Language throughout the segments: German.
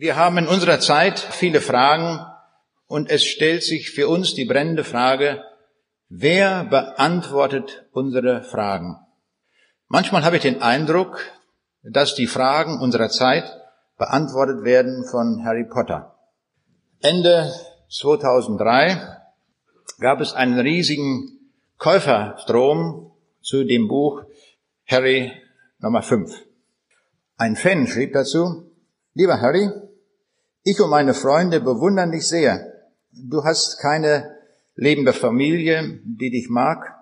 Wir haben in unserer Zeit viele Fragen und es stellt sich für uns die brennende Frage, wer beantwortet unsere Fragen? Manchmal habe ich den Eindruck, dass die Fragen unserer Zeit beantwortet werden von Harry Potter. Ende 2003 gab es einen riesigen Käuferstrom zu dem Buch Harry Nummer 5. Ein Fan schrieb dazu, lieber Harry, ich und meine Freunde bewundern dich sehr. Du hast keine lebende Familie, die dich mag,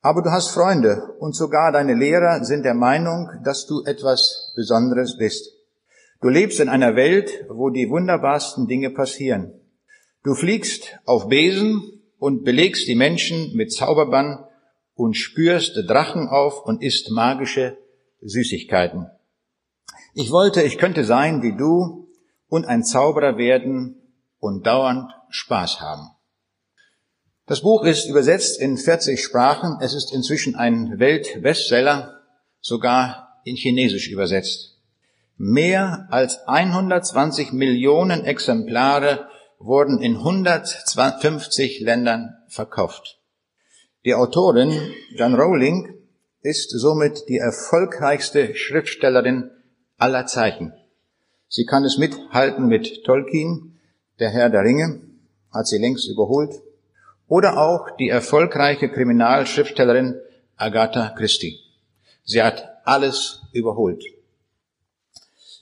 aber du hast Freunde und sogar deine Lehrer sind der Meinung, dass du etwas Besonderes bist. Du lebst in einer Welt, wo die wunderbarsten Dinge passieren. Du fliegst auf Besen und belegst die Menschen mit Zauberbann und spürst Drachen auf und isst magische Süßigkeiten. Ich wollte, ich könnte sein wie du und ein Zauberer werden und dauernd Spaß haben. Das Buch ist übersetzt in 40 Sprachen. Es ist inzwischen ein Weltbestseller, sogar in Chinesisch übersetzt. Mehr als 120 Millionen Exemplare wurden in 150 Ländern verkauft. Die Autorin John Rowling ist somit die erfolgreichste Schriftstellerin aller Zeiten. Sie kann es mithalten mit Tolkien, der Herr der Ringe, hat sie längst überholt, oder auch die erfolgreiche Kriminalschriftstellerin Agatha Christie. Sie hat alles überholt.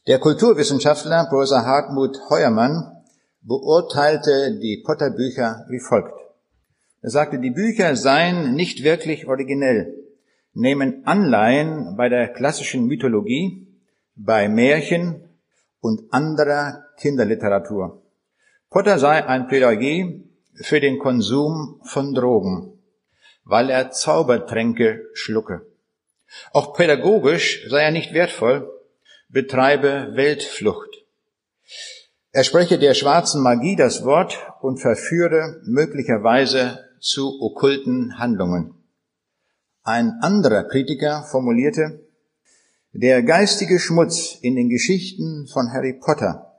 Der Kulturwissenschaftler Professor Hartmut Heuermann beurteilte die Potter-Bücher wie folgt. Er sagte, die Bücher seien nicht wirklich originell, nehmen Anleihen bei der klassischen Mythologie, bei Märchen und anderer Kinderliteratur. Potter sei ein Plädoyer für den Konsum von Drogen, weil er Zaubertränke schlucke. Auch pädagogisch sei er nicht wertvoll, betreibe Weltflucht. Er spreche der schwarzen Magie das Wort und verführe möglicherweise zu okkulten Handlungen. Ein anderer Kritiker formulierte, der geistige Schmutz in den Geschichten von Harry Potter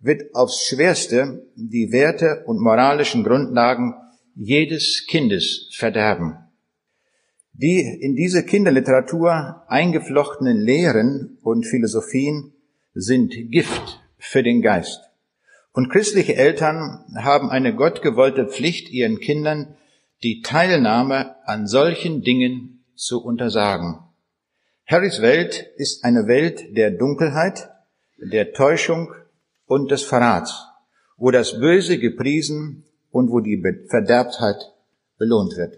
wird aufs schwerste die Werte und moralischen Grundlagen jedes Kindes verderben. Die in diese Kinderliteratur eingeflochtenen Lehren und Philosophien sind Gift für den Geist. Und christliche Eltern haben eine gottgewollte Pflicht, ihren Kindern die Teilnahme an solchen Dingen zu untersagen. Harrys Welt ist eine Welt der Dunkelheit, der Täuschung und des Verrats, wo das Böse gepriesen und wo die Verderbtheit belohnt wird.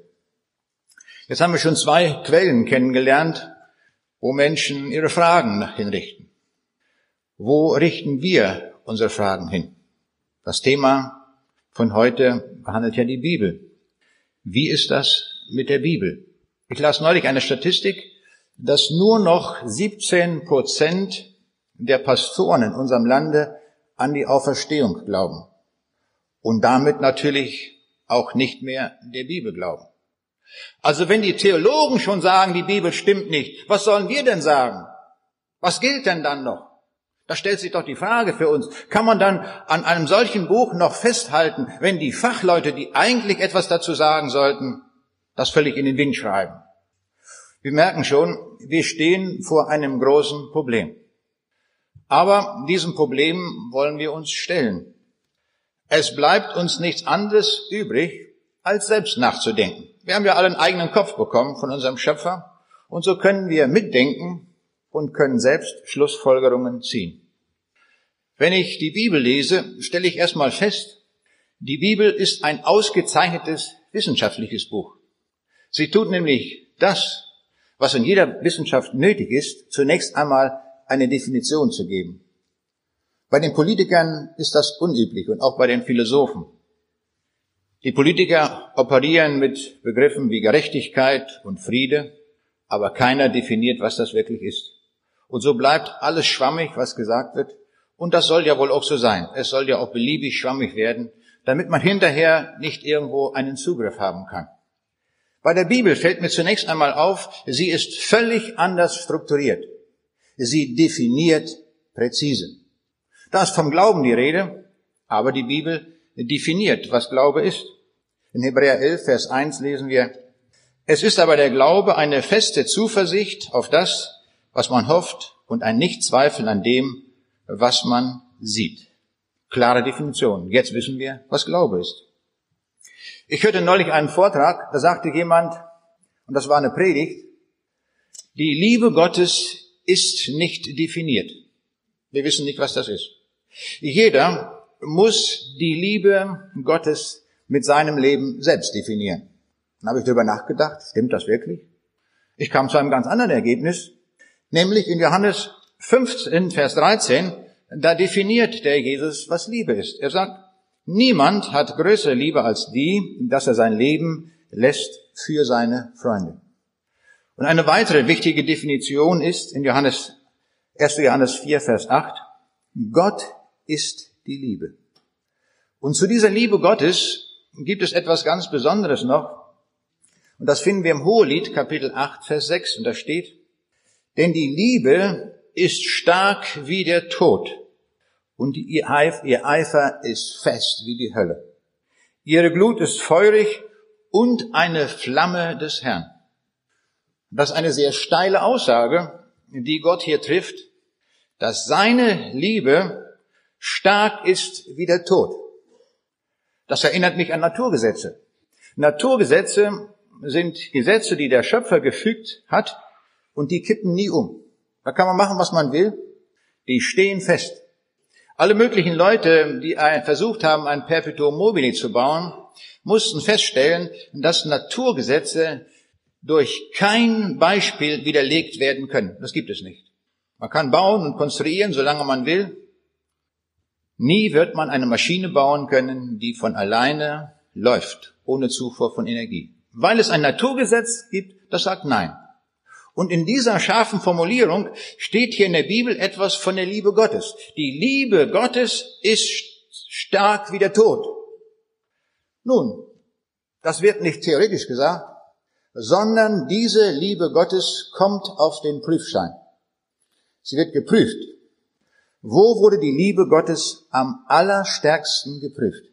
Jetzt haben wir schon zwei Quellen kennengelernt, wo Menschen ihre Fragen hinrichten. Wo richten wir unsere Fragen hin? Das Thema von heute behandelt ja die Bibel. Wie ist das mit der Bibel? Ich las neulich eine Statistik, dass nur noch 17 Prozent der Pastoren in unserem Lande an die Auferstehung glauben und damit natürlich auch nicht mehr der Bibel glauben. Also wenn die Theologen schon sagen, die Bibel stimmt nicht, was sollen wir denn sagen? Was gilt denn dann noch? Da stellt sich doch die Frage für uns, kann man dann an einem solchen Buch noch festhalten, wenn die Fachleute, die eigentlich etwas dazu sagen sollten, das völlig in den Wind schreiben? Wir merken schon, wir stehen vor einem großen Problem. Aber diesem Problem wollen wir uns stellen. Es bleibt uns nichts anderes übrig, als selbst nachzudenken. Wir haben ja alle einen eigenen Kopf bekommen von unserem Schöpfer und so können wir mitdenken und können selbst Schlussfolgerungen ziehen. Wenn ich die Bibel lese, stelle ich erstmal fest, die Bibel ist ein ausgezeichnetes wissenschaftliches Buch. Sie tut nämlich das, was in jeder Wissenschaft nötig ist, zunächst einmal eine Definition zu geben. Bei den Politikern ist das unüblich und auch bei den Philosophen. Die Politiker operieren mit Begriffen wie Gerechtigkeit und Friede, aber keiner definiert, was das wirklich ist. Und so bleibt alles schwammig, was gesagt wird. Und das soll ja wohl auch so sein. Es soll ja auch beliebig schwammig werden, damit man hinterher nicht irgendwo einen Zugriff haben kann. Bei der Bibel fällt mir zunächst einmal auf, sie ist völlig anders strukturiert. Sie definiert präzise. Da ist vom Glauben die Rede, aber die Bibel definiert, was Glaube ist. In Hebräer 11, Vers 1 lesen wir, es ist aber der Glaube eine feste Zuversicht auf das, was man hofft und ein Nichtzweifeln an dem, was man sieht. Klare Definition. Jetzt wissen wir, was Glaube ist. Ich hörte neulich einen Vortrag, da sagte jemand, und das war eine Predigt, die Liebe Gottes ist nicht definiert. Wir wissen nicht, was das ist. Jeder muss die Liebe Gottes mit seinem Leben selbst definieren. Dann habe ich darüber nachgedacht, stimmt das wirklich? Ich kam zu einem ganz anderen Ergebnis, nämlich in Johannes 15, Vers 13, da definiert der Jesus, was Liebe ist. Er sagt, niemand hat größere Liebe als die, dass er sein Leben lässt für seine Freunde. Und eine weitere wichtige Definition ist in Johannes, 1. Johannes 4, Vers 8, Gott ist die Liebe. Und zu dieser Liebe Gottes gibt es etwas ganz Besonderes noch. Und das finden wir im Hohelied, Kapitel 8, Vers 6. Und da steht, denn die Liebe ist stark wie der Tod und ihr Eifer ist fest wie die Hölle. Ihre Glut ist feurig und eine Flamme des Herrn. Das ist eine sehr steile Aussage, die Gott hier trifft, dass seine Liebe stark ist wie der Tod. Das erinnert mich an Naturgesetze. Naturgesetze sind Gesetze, die der Schöpfer gefügt hat und die kippen nie um. Da kann man machen, was man will. Die stehen fest. Alle möglichen Leute, die versucht haben, ein Perpetuum mobile zu bauen, mussten feststellen, dass Naturgesetze durch kein Beispiel widerlegt werden können. Das gibt es nicht. Man kann bauen und konstruieren, solange man will. Nie wird man eine Maschine bauen können, die von alleine läuft, ohne Zufuhr von Energie. Weil es ein Naturgesetz gibt, das sagt Nein. Und in dieser scharfen Formulierung steht hier in der Bibel etwas von der Liebe Gottes. Die Liebe Gottes ist stark wie der Tod. Nun, das wird nicht theoretisch gesagt, sondern diese Liebe Gottes kommt auf den Prüfschein. Sie wird geprüft. Wo wurde die Liebe Gottes am allerstärksten geprüft?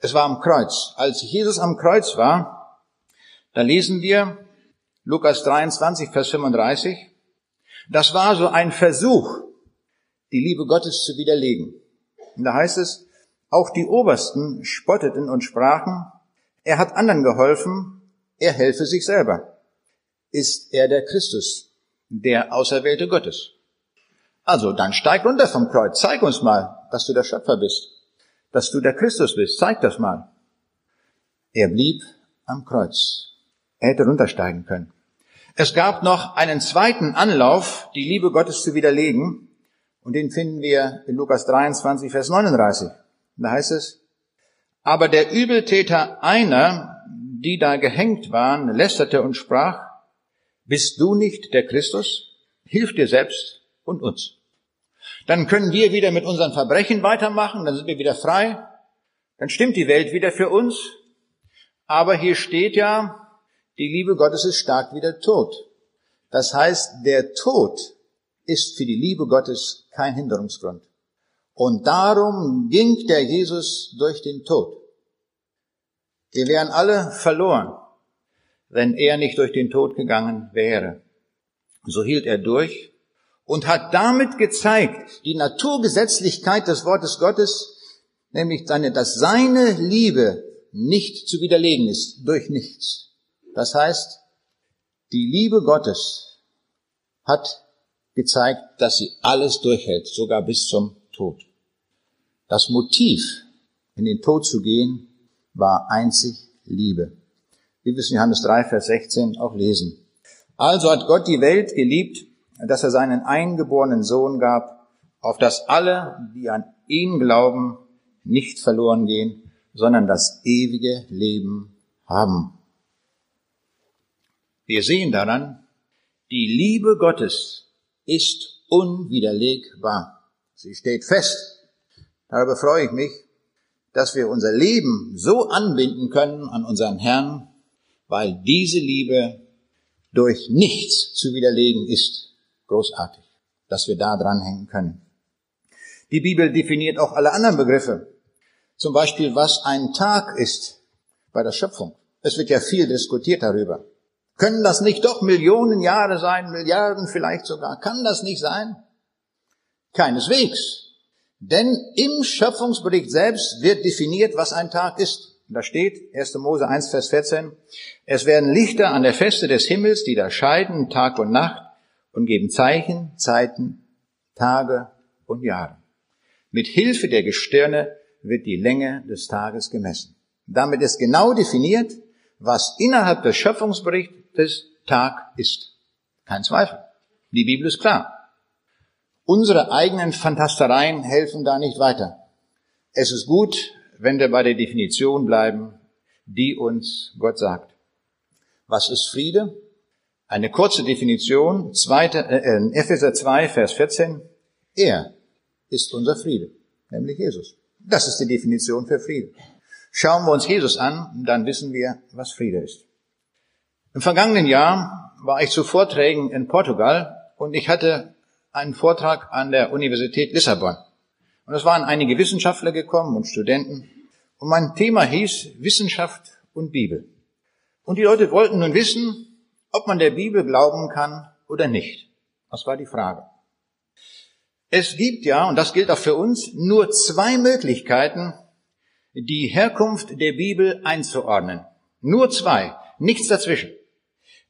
Es war am Kreuz. Als Jesus am Kreuz war, da lesen wir Lukas 23, Vers 35, das war so ein Versuch, die Liebe Gottes zu widerlegen. Und da heißt es, auch die Obersten spotteten und sprachen, er hat anderen geholfen, er helfe sich selber. Ist er der Christus, der Auserwählte Gottes? Also dann steig runter vom Kreuz, zeig uns mal, dass du der Schöpfer bist, dass du der Christus bist, zeig das mal. Er blieb am Kreuz. Er hätte runtersteigen können. Es gab noch einen zweiten Anlauf, die Liebe Gottes zu widerlegen, und den finden wir in Lukas 23, Vers 39. Da heißt es, aber der Übeltäter einer, die da gehängt waren, lästerte und sprach, bist du nicht der Christus? Hilf dir selbst und uns. Dann können wir wieder mit unseren Verbrechen weitermachen, dann sind wir wieder frei, dann stimmt die Welt wieder für uns. Aber hier steht ja, die Liebe Gottes ist stark wie der Tod. Das heißt, der Tod ist für die Liebe Gottes kein Hinderungsgrund. Und darum ging der Jesus durch den Tod. Wir wären alle verloren, wenn er nicht durch den Tod gegangen wäre. So hielt er durch und hat damit gezeigt, die Naturgesetzlichkeit des Wortes Gottes, nämlich seine, dass seine Liebe nicht zu widerlegen ist durch nichts. Das heißt, die Liebe Gottes hat gezeigt, dass sie alles durchhält, sogar bis zum Tod. Das Motiv, in den Tod zu gehen, war einzig Liebe. Wir in Johannes 3, Vers 16 auch lesen. Also hat Gott die Welt geliebt, dass er seinen eingeborenen Sohn gab, auf dass alle, die an ihn glauben, nicht verloren gehen, sondern das ewige Leben haben. Wir sehen daran, die Liebe Gottes ist unwiderlegbar. Sie steht fest. Darüber freue ich mich, dass wir unser Leben so anbinden können an unseren Herrn, weil diese Liebe durch nichts zu widerlegen ist großartig, dass wir da dranhängen können. Die Bibel definiert auch alle anderen Begriffe. Zum Beispiel, was ein Tag ist bei der Schöpfung. Es wird ja viel diskutiert darüber. Können das nicht doch Millionen Jahre sein, Milliarden vielleicht sogar? Kann das nicht sein? Keineswegs. Denn im Schöpfungsbericht selbst wird definiert, was ein Tag ist. Da steht 1. Mose 1, Vers 14, es werden Lichter an der Feste des Himmels, die da scheiden Tag und Nacht und geben Zeichen, Zeiten, Tage und Jahre. Mit Hilfe der Gestirne wird die Länge des Tages gemessen. Damit ist genau definiert, was innerhalb des Schöpfungsberichtes Tag ist. Kein Zweifel. Die Bibel ist klar. Unsere eigenen Fantastereien helfen da nicht weiter. Es ist gut, wenn wir bei der Definition bleiben, die uns Gott sagt. Was ist Friede? Eine kurze Definition, zweite, äh, Epheser 2, Vers 14. Er ist unser Friede, nämlich Jesus. Das ist die Definition für Friede. Schauen wir uns Jesus an, dann wissen wir, was Friede ist. Im vergangenen Jahr war ich zu Vorträgen in Portugal und ich hatte einen Vortrag an der Universität Lissabon. Und es waren einige Wissenschaftler gekommen und Studenten. Und mein Thema hieß Wissenschaft und Bibel. Und die Leute wollten nun wissen, ob man der Bibel glauben kann oder nicht. Das war die Frage. Es gibt ja, und das gilt auch für uns, nur zwei Möglichkeiten, die Herkunft der Bibel einzuordnen. Nur zwei, nichts dazwischen.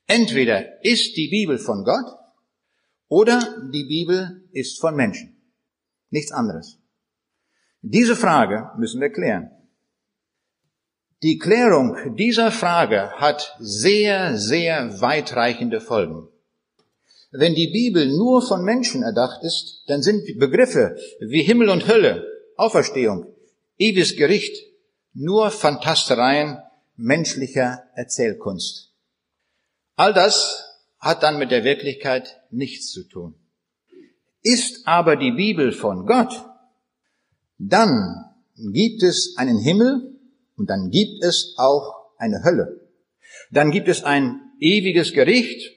Entweder ist die Bibel von Gott oder die Bibel ist von Menschen. Nichts anderes. Diese Frage müssen wir klären. Die Klärung dieser Frage hat sehr, sehr weitreichende Folgen. Wenn die Bibel nur von Menschen erdacht ist, dann sind Begriffe wie Himmel und Hölle, Auferstehung, ewiges Gericht nur Fantastereien menschlicher Erzählkunst. All das hat dann mit der Wirklichkeit nichts zu tun. Ist aber die Bibel von Gott, dann gibt es einen Himmel und dann gibt es auch eine Hölle. Dann gibt es ein ewiges Gericht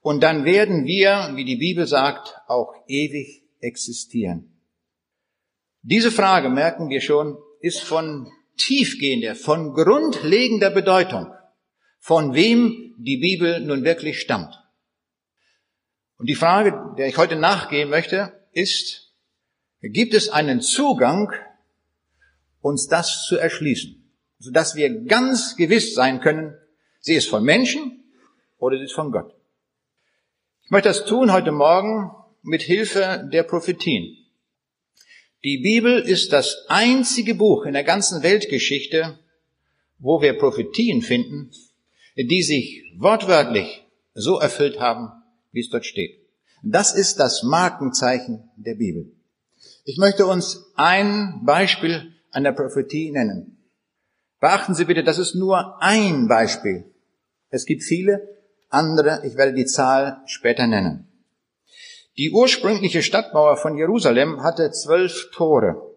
und dann werden wir, wie die Bibel sagt, auch ewig existieren. Diese Frage, merken wir schon, ist von tiefgehender, von grundlegender Bedeutung, von wem die Bibel nun wirklich stammt. Und die Frage, der ich heute nachgehen möchte, ist, gibt es einen Zugang, uns das zu erschließen, sodass wir ganz gewiss sein können, sie ist von Menschen oder sie ist von Gott. Ich möchte das tun heute Morgen mit Hilfe der Prophetien. Die Bibel ist das einzige Buch in der ganzen Weltgeschichte, wo wir Prophetien finden, die sich wortwörtlich so erfüllt haben, wie es dort steht. Das ist das Markenzeichen der Bibel. Ich möchte uns ein Beispiel der Prophetie nennen. Beachten Sie bitte, das ist nur ein Beispiel. Es gibt viele, andere, ich werde die Zahl später nennen. Die ursprüngliche Stadtmauer von Jerusalem hatte zwölf Tore.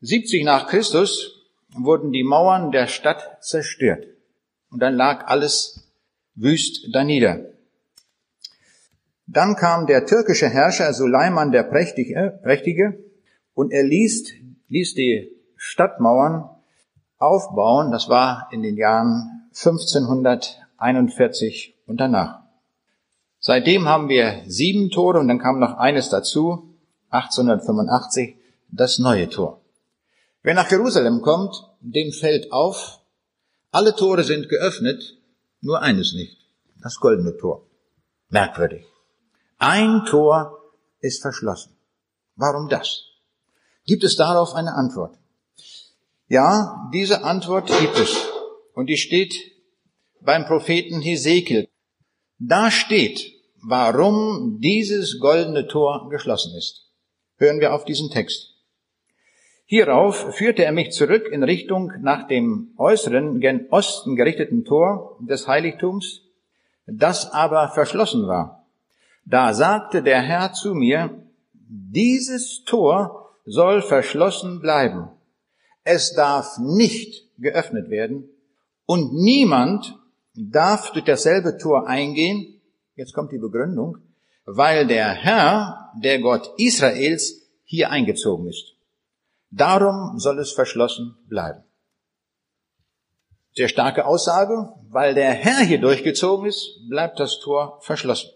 70 nach Christus wurden die Mauern der Stadt zerstört. Und dann lag alles wüst danieder. Dann kam der türkische Herrscher Suleiman der Prächtige, Prächtige und er ließ, ließ die Stadtmauern aufbauen. Das war in den Jahren 1500 41 und danach. Seitdem haben wir sieben Tore und dann kam noch eines dazu, 1885, das neue Tor. Wer nach Jerusalem kommt, dem fällt auf, alle Tore sind geöffnet, nur eines nicht, das goldene Tor. Merkwürdig. Ein Tor ist verschlossen. Warum das? Gibt es darauf eine Antwort? Ja, diese Antwort gibt es. Und die steht beim Propheten Hesekiel. Da steht, warum dieses goldene Tor geschlossen ist. Hören wir auf diesen Text. Hierauf führte er mich zurück in Richtung nach dem äußeren, gen Osten gerichteten Tor des Heiligtums, das aber verschlossen war. Da sagte der Herr zu mir, dieses Tor soll verschlossen bleiben. Es darf nicht geöffnet werden und niemand darf durch dasselbe Tor eingehen, jetzt kommt die Begründung, weil der Herr, der Gott Israels, hier eingezogen ist. Darum soll es verschlossen bleiben. Sehr starke Aussage, weil der Herr hier durchgezogen ist, bleibt das Tor verschlossen.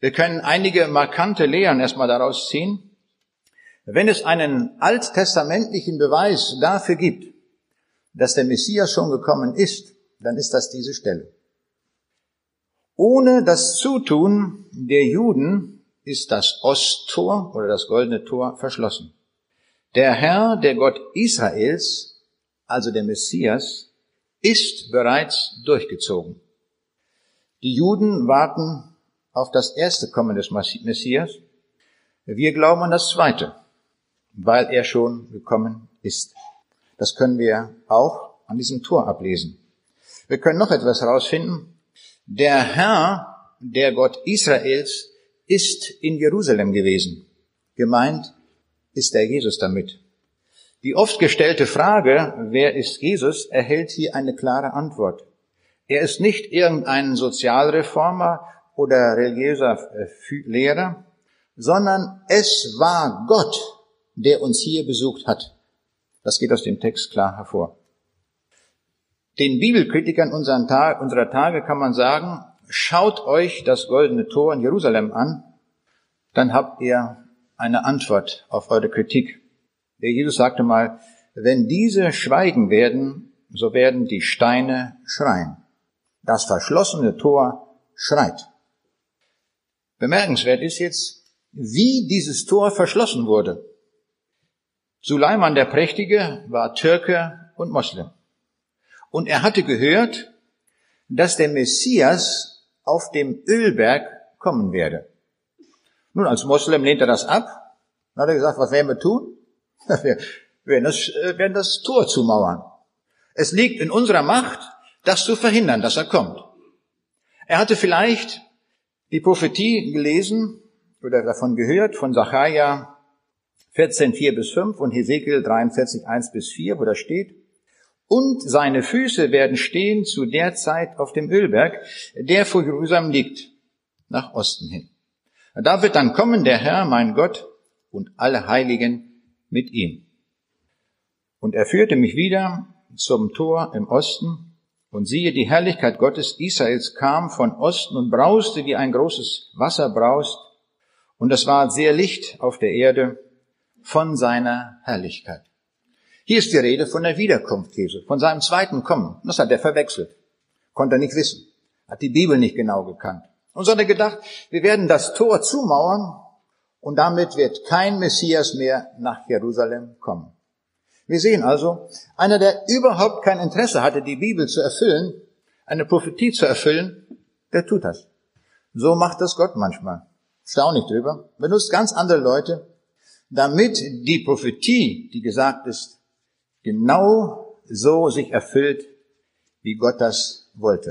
Wir können einige markante Lehren erstmal daraus ziehen. Wenn es einen alttestamentlichen Beweis dafür gibt, dass der Messias schon gekommen ist, dann ist das diese Stelle. Ohne das Zutun der Juden ist das Osttor oder das goldene Tor verschlossen. Der Herr, der Gott Israels, also der Messias, ist bereits durchgezogen. Die Juden warten auf das erste Kommen des Messias. Wir glauben an das zweite, weil er schon gekommen ist. Das können wir auch an diesem Tor ablesen. Wir können noch etwas herausfinden. Der Herr, der Gott Israels, ist in Jerusalem gewesen. Gemeint ist der Jesus damit. Die oft gestellte Frage, wer ist Jesus, erhält hier eine klare Antwort. Er ist nicht irgendein Sozialreformer oder religiöser äh, Lehrer, sondern es war Gott, der uns hier besucht hat. Das geht aus dem Text klar hervor. Den Bibelkritikern unserer Tage kann man sagen, schaut euch das goldene Tor in Jerusalem an, dann habt ihr eine Antwort auf eure Kritik. Der Jesus sagte mal, wenn diese schweigen werden, so werden die Steine schreien. Das verschlossene Tor schreit. Bemerkenswert ist jetzt, wie dieses Tor verschlossen wurde. Suleiman der Prächtige war Türke und Moslem. Und er hatte gehört, dass der Messias auf dem Ölberg kommen werde. Nun, als Moslem lehnt er das ab. Dann hat er gesagt, was werden wir tun? Wir werden das, äh, werden das Tor zumauern. Es liegt in unserer Macht, das zu verhindern, dass er kommt. Er hatte vielleicht die Prophetie gelesen oder davon gehört von Sacharja 14, 4 bis 5 und Hesekiel 43, 1 bis 4, wo da steht, und seine Füße werden stehen zu der Zeit auf dem Ölberg, der vor Jerusalem liegt, nach Osten hin. Da wird dann kommen der Herr, mein Gott, und alle Heiligen mit ihm. Und er führte mich wieder zum Tor im Osten, und siehe, die Herrlichkeit Gottes Israels kam von Osten und brauste, wie ein großes Wasser braust, und es war sehr Licht auf der Erde von seiner Herrlichkeit. Hier ist die Rede von der Wiederkunft Jesu, von seinem zweiten Kommen. Das hat er verwechselt. Konnte er nicht wissen. Hat die Bibel nicht genau gekannt. Und so hat er gedacht, wir werden das Tor zumauern und damit wird kein Messias mehr nach Jerusalem kommen. Wir sehen also, einer, der überhaupt kein Interesse hatte, die Bibel zu erfüllen, eine Prophetie zu erfüllen, der tut das. So macht das Gott manchmal. Stau nicht drüber. Benutzt ganz andere Leute, damit die Prophetie, die gesagt ist, genau so sich erfüllt, wie Gott das wollte.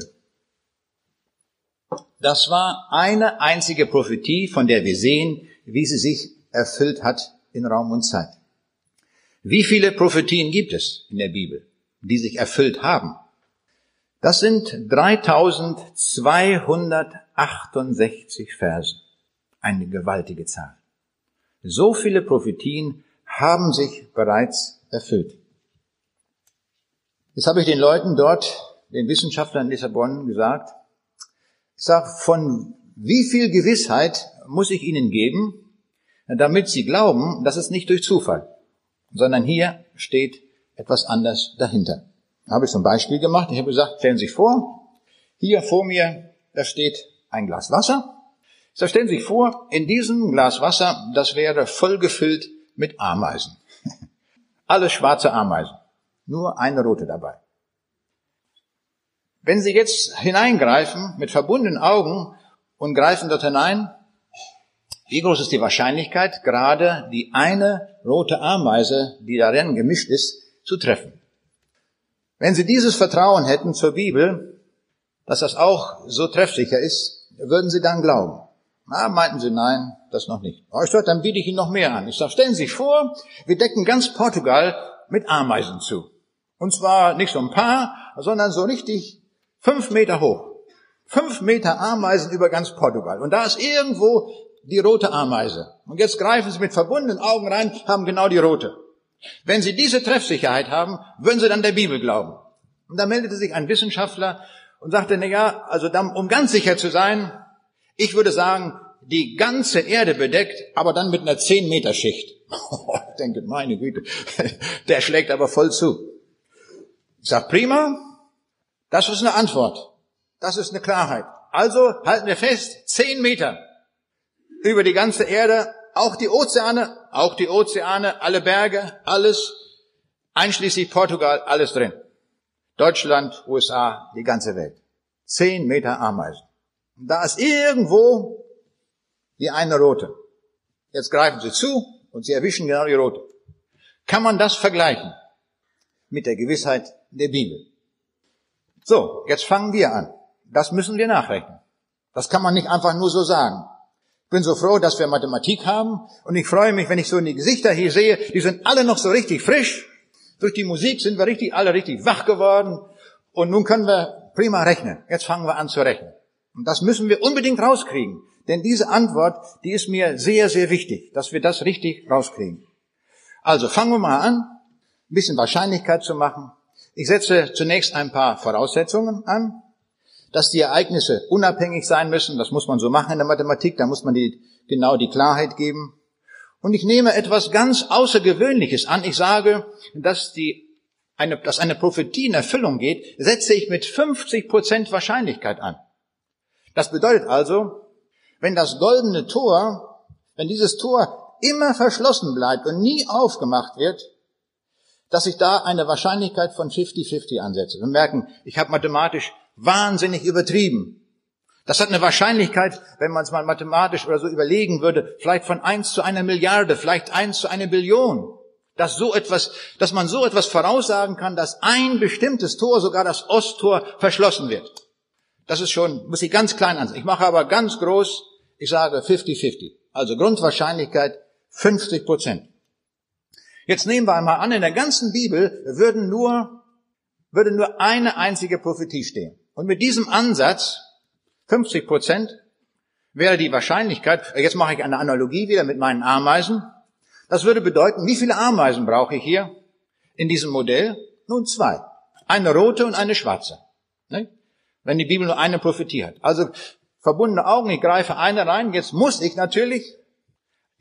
Das war eine einzige Prophetie, von der wir sehen, wie sie sich erfüllt hat in Raum und Zeit. Wie viele Prophetien gibt es in der Bibel, die sich erfüllt haben? Das sind 3268 Verse. Eine gewaltige Zahl. So viele Prophetien haben sich bereits erfüllt. Jetzt habe ich den Leuten dort, den Wissenschaftlern in Lissabon gesagt, ich sage, von wie viel Gewissheit muss ich ihnen geben, damit sie glauben, dass es nicht durch Zufall, sondern hier steht etwas anders dahinter. Da habe ich zum Beispiel gemacht. Ich habe gesagt, stellen Sie sich vor, hier vor mir, da steht ein Glas Wasser. So stellen Sie sich vor, in diesem Glas Wasser, das wäre voll gefüllt mit Ameisen. Alles schwarze Ameisen nur eine rote dabei. Wenn Sie jetzt hineingreifen mit verbundenen Augen und greifen dort hinein, wie groß ist die Wahrscheinlichkeit, gerade die eine rote Ameise, die darin gemischt ist, zu treffen? Wenn Sie dieses Vertrauen hätten zur Bibel, dass das auch so treffsicher ist, würden Sie dann glauben. Na, meinten Sie, nein, das noch nicht. Oh, ich sage, dann biete ich Ihnen noch mehr an. Ich sage, stellen Sie sich vor, wir decken ganz Portugal mit Ameisen zu. Und zwar nicht so ein paar, sondern so richtig fünf Meter hoch. Fünf Meter Ameisen über ganz Portugal. Und da ist irgendwo die rote Ameise. Und jetzt greifen Sie mit verbundenen Augen rein, haben genau die rote. Wenn Sie diese Treffsicherheit haben, würden Sie dann der Bibel glauben. Und da meldete sich ein Wissenschaftler und sagte, na ja, also dann, um ganz sicher zu sein, ich würde sagen, die ganze Erde bedeckt, aber dann mit einer 10 Meter Schicht. ich denke, meine Güte, der schlägt aber voll zu. Ich sag, prima, das ist eine Antwort. Das ist eine Klarheit. Also halten wir fest, 10 Meter über die ganze Erde, auch die Ozeane, auch die Ozeane, alle Berge, alles, einschließlich Portugal, alles drin. Deutschland, USA, die ganze Welt. Zehn Meter Ameisen. Da ist irgendwo die eine rote. Jetzt greifen sie zu und sie erwischen genau die rote. Kann man das vergleichen mit der Gewissheit der Bibel? So, jetzt fangen wir an. Das müssen wir nachrechnen. Das kann man nicht einfach nur so sagen. Ich bin so froh, dass wir Mathematik haben und ich freue mich, wenn ich so in die Gesichter hier sehe, die sind alle noch so richtig frisch durch die Musik sind wir richtig, alle richtig wach geworden. Und nun können wir prima rechnen. Jetzt fangen wir an zu rechnen. Und das müssen wir unbedingt rauskriegen. Denn diese Antwort, die ist mir sehr, sehr wichtig, dass wir das richtig rauskriegen. Also fangen wir mal an, ein bisschen Wahrscheinlichkeit zu machen. Ich setze zunächst ein paar Voraussetzungen an, dass die Ereignisse unabhängig sein müssen. Das muss man so machen in der Mathematik. Da muss man die, genau die Klarheit geben. Und ich nehme etwas ganz Außergewöhnliches an. Ich sage, dass die eine, dass eine Prophetie in Erfüllung geht, setze ich mit 50 Prozent Wahrscheinlichkeit an. Das bedeutet also, wenn das goldene Tor, wenn dieses Tor immer verschlossen bleibt und nie aufgemacht wird, dass ich da eine Wahrscheinlichkeit von 50-50 ansetze. Wir merken, ich habe mathematisch wahnsinnig übertrieben. Das hat eine Wahrscheinlichkeit, wenn man es mal mathematisch oder so überlegen würde, vielleicht von eins zu einer Milliarde, vielleicht eins zu einer Billion. Dass so etwas, dass man so etwas voraussagen kann, dass ein bestimmtes Tor, sogar das Osttor, verschlossen wird. Das ist schon, muss ich ganz klein ansehen. Ich mache aber ganz groß, ich sage 50-50. Also Grundwahrscheinlichkeit 50 Prozent. Jetzt nehmen wir einmal an, in der ganzen Bibel würden nur, würde nur eine einzige Prophetie stehen. Und mit diesem Ansatz 50 Prozent wäre die Wahrscheinlichkeit, jetzt mache ich eine Analogie wieder mit meinen Ameisen. Das würde bedeuten, wie viele Ameisen brauche ich hier in diesem Modell? Nun zwei. Eine rote und eine schwarze. Ne? Wenn die Bibel nur eine Prophetie hat. Also verbundene Augen, ich greife eine rein, jetzt muss ich natürlich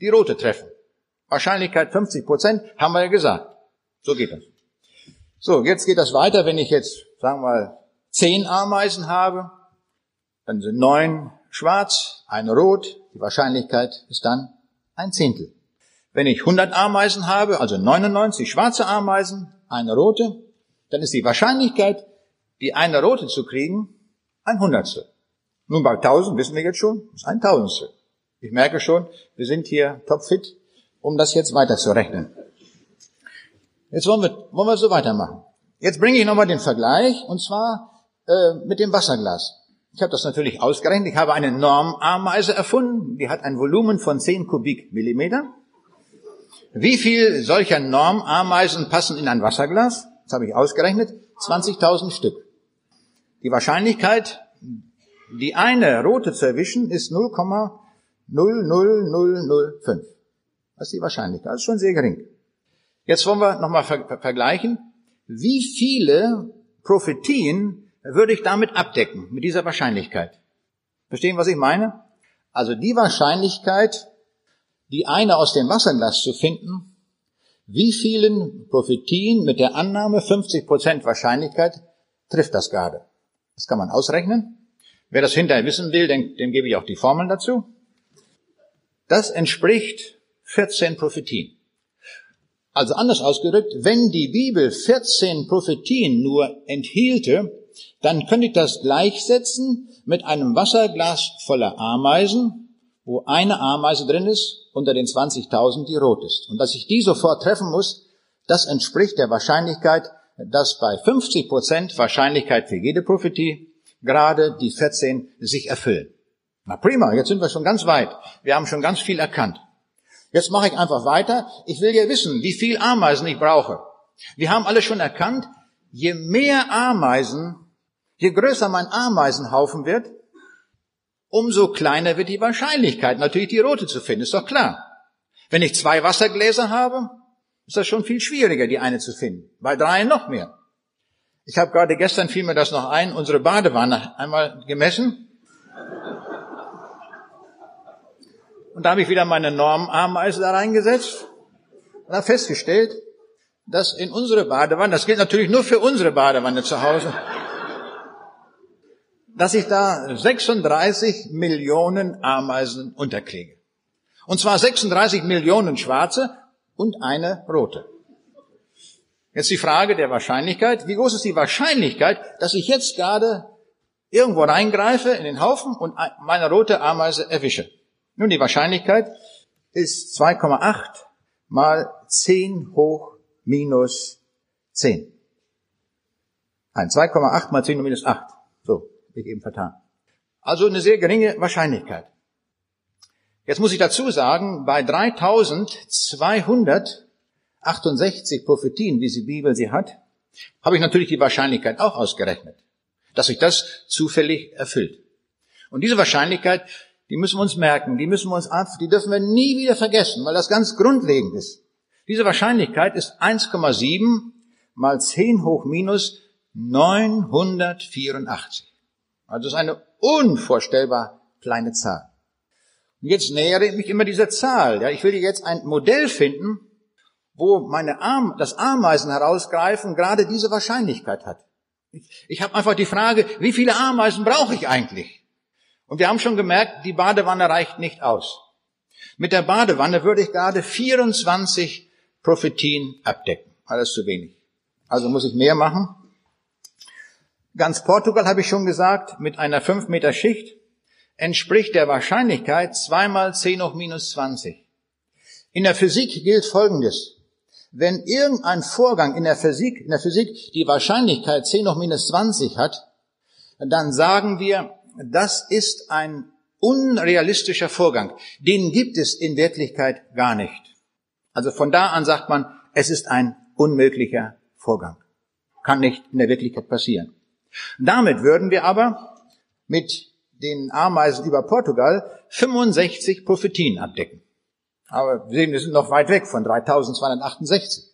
die rote treffen. Wahrscheinlichkeit 50 Prozent, haben wir ja gesagt. So geht das. So, jetzt geht das weiter, wenn ich jetzt, sagen wir mal, zehn Ameisen habe, dann sind neun schwarz, eine rot. Die Wahrscheinlichkeit ist dann ein Zehntel. Wenn ich 100 Ameisen habe, also 99 schwarze Ameisen, eine rote, dann ist die Wahrscheinlichkeit, die eine rote zu kriegen, ein Hundertstel. Nun bei 1000 wissen wir jetzt schon, ist ein Tausendstel. Ich merke schon, wir sind hier topfit, um das jetzt weiterzurechnen. Jetzt wollen wir, wollen wir so weitermachen. Jetzt bringe ich nochmal den Vergleich, und zwar äh, mit dem Wasserglas. Ich habe das natürlich ausgerechnet. Ich habe eine Normameise erfunden. Die hat ein Volumen von 10 Kubikmillimeter. Wie viel solcher Normameisen passen in ein Wasserglas? Das habe ich ausgerechnet. 20.000 Stück. Die Wahrscheinlichkeit, die eine rote zu erwischen, ist 0,00005. Das ist die Wahrscheinlichkeit. Das ist schon sehr gering. Jetzt wollen wir nochmal ver vergleichen. Wie viele Prophetien würde ich damit abdecken, mit dieser Wahrscheinlichkeit. Verstehen, was ich meine? Also die Wahrscheinlichkeit, die eine aus dem Wasserglas zu finden, wie vielen Prophetien mit der Annahme 50% Wahrscheinlichkeit trifft das gerade? Das kann man ausrechnen. Wer das hinterher wissen will, dem, dem gebe ich auch die Formeln dazu. Das entspricht 14 Prophetien. Also anders ausgedrückt, wenn die Bibel 14 Prophetien nur enthielte, dann könnte ich das gleichsetzen mit einem Wasserglas voller Ameisen, wo eine Ameise drin ist, unter den 20.000, die rot ist. Und dass ich die sofort treffen muss, das entspricht der Wahrscheinlichkeit, dass bei 50 Prozent Wahrscheinlichkeit für jede Prophetie gerade die 14 sich erfüllen. Na prima, jetzt sind wir schon ganz weit. Wir haben schon ganz viel erkannt. Jetzt mache ich einfach weiter. Ich will ja wissen, wie viel Ameisen ich brauche. Wir haben alle schon erkannt, je mehr Ameisen Je größer mein Ameisenhaufen wird, umso kleiner wird die Wahrscheinlichkeit, natürlich die rote zu finden, ist doch klar. Wenn ich zwei Wassergläser habe, ist das schon viel schwieriger, die eine zu finden. Bei drei noch mehr. Ich habe gerade gestern fiel mir das noch ein, unsere Badewanne einmal gemessen. Und da habe ich wieder meine Normameise da reingesetzt und habe festgestellt, dass in unsere Badewanne, das gilt natürlich nur für unsere Badewanne zu Hause, dass ich da 36 Millionen Ameisen unterkriege. Und zwar 36 Millionen schwarze und eine rote. Jetzt die Frage der Wahrscheinlichkeit. Wie groß ist die Wahrscheinlichkeit, dass ich jetzt gerade irgendwo reingreife in den Haufen und meine rote Ameise erwische? Nun, die Wahrscheinlichkeit ist 2,8 mal 10 hoch minus 10. Nein, 2,8 mal 10 hoch minus 8. So, ich eben vertan. Also eine sehr geringe Wahrscheinlichkeit. Jetzt muss ich dazu sagen, bei 3268 Prophetien, wie die Bibel sie hat, habe ich natürlich die Wahrscheinlichkeit auch ausgerechnet, dass sich das zufällig erfüllt. Und diese Wahrscheinlichkeit, die müssen wir uns merken, die müssen wir uns, die dürfen wir nie wieder vergessen, weil das ganz grundlegend ist. Diese Wahrscheinlichkeit ist 1,7 mal 10 hoch minus 984. Also das ist eine unvorstellbar kleine Zahl. Und jetzt nähere ich mich immer dieser Zahl. Ja, ich will jetzt ein Modell finden, wo meine Arm, das Ameisen herausgreifen gerade diese Wahrscheinlichkeit hat. Ich, ich habe einfach die Frage, wie viele Ameisen brauche ich eigentlich? Und wir haben schon gemerkt, die Badewanne reicht nicht aus. Mit der Badewanne würde ich gerade 24 Prophetien abdecken. Alles zu wenig. Also muss ich mehr machen. Ganz Portugal habe ich schon gesagt, mit einer 5 Meter Schicht entspricht der Wahrscheinlichkeit 2 mal 10 hoch minus 20. In der Physik gilt Folgendes. Wenn irgendein Vorgang in der Physik, in der Physik die Wahrscheinlichkeit 10 hoch minus 20 hat, dann sagen wir, das ist ein unrealistischer Vorgang. Den gibt es in Wirklichkeit gar nicht. Also von da an sagt man, es ist ein unmöglicher Vorgang. Kann nicht in der Wirklichkeit passieren. Damit würden wir aber mit den Ameisen über Portugal 65 Prophetien abdecken. Aber wir sehen, wir sind noch weit weg von 3268.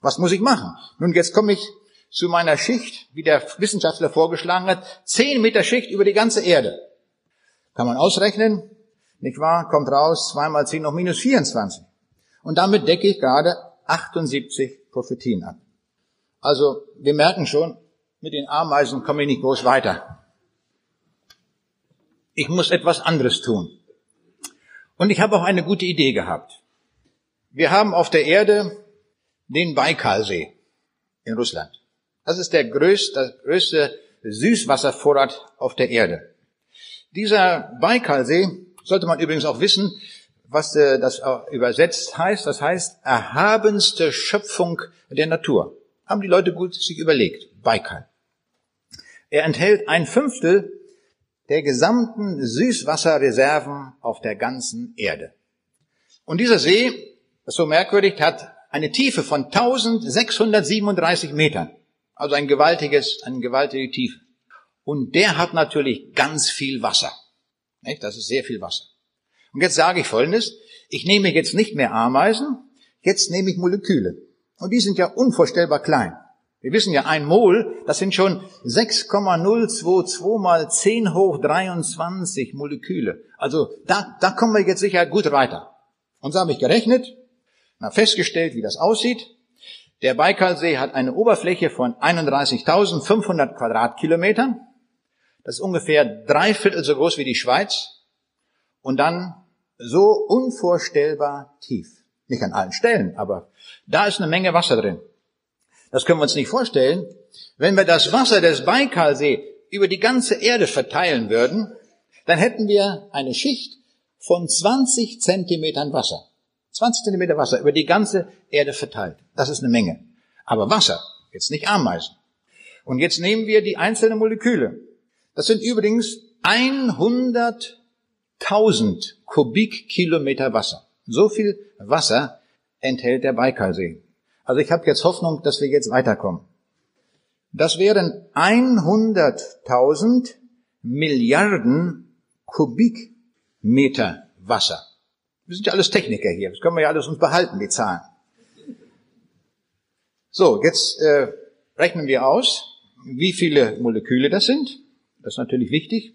Was muss ich machen? Nun, jetzt komme ich zu meiner Schicht, wie der Wissenschaftler vorgeschlagen hat, 10 Meter Schicht über die ganze Erde. Kann man ausrechnen, nicht wahr? Kommt raus, 2 mal 10 noch minus 24. Und damit decke ich gerade 78 Prophetien ab. Also, wir merken schon, mit den Ameisen komme ich nicht groß weiter ich muss etwas anderes tun. Und ich habe auch eine gute Idee gehabt. Wir haben auf der Erde den Baikalsee in Russland. Das ist der größte, größte Süßwasservorrat auf der Erde. Dieser Baikalsee sollte man übrigens auch wissen, was äh, das übersetzt heißt. Das heißt erhabenste Schöpfung der Natur. Haben die Leute gut sich überlegt. Baikal. Er enthält ein Fünftel der gesamten Süßwasserreserven auf der ganzen Erde. Und dieser See, das ist so merkwürdig, hat eine Tiefe von 1637 Metern. Also ein gewaltiges, eine gewaltige Tiefe. Und der hat natürlich ganz viel Wasser. Das ist sehr viel Wasser. Und jetzt sage ich Folgendes. Ich nehme jetzt nicht mehr Ameisen, jetzt nehme ich Moleküle. Und die sind ja unvorstellbar klein. Wir wissen ja, ein Mol, das sind schon 6,022 mal 10 hoch 23 Moleküle. Also da, da kommen wir jetzt sicher gut weiter. Und so habe ich gerechnet, mal festgestellt, wie das aussieht. Der Baikalsee hat eine Oberfläche von 31.500 Quadratkilometern. Das ist ungefähr drei Viertel so groß wie die Schweiz. Und dann so unvorstellbar tief. Nicht an allen Stellen, aber da ist eine Menge Wasser drin. Das können wir uns nicht vorstellen. Wenn wir das Wasser des Baikalsee über die ganze Erde verteilen würden, dann hätten wir eine Schicht von 20 Zentimetern Wasser. 20 Zentimeter Wasser über die ganze Erde verteilt. Das ist eine Menge. Aber Wasser, jetzt nicht Ameisen. Und jetzt nehmen wir die einzelnen Moleküle. Das sind übrigens 100.000 Kubikkilometer Wasser. So viel Wasser enthält der Baikalsee. Also ich habe jetzt Hoffnung, dass wir jetzt weiterkommen. Das wären 100.000 Milliarden Kubikmeter Wasser. Wir sind ja alles Techniker hier. Das können wir ja alles uns behalten, die Zahlen. So, jetzt äh, rechnen wir aus, wie viele Moleküle das sind. Das ist natürlich wichtig.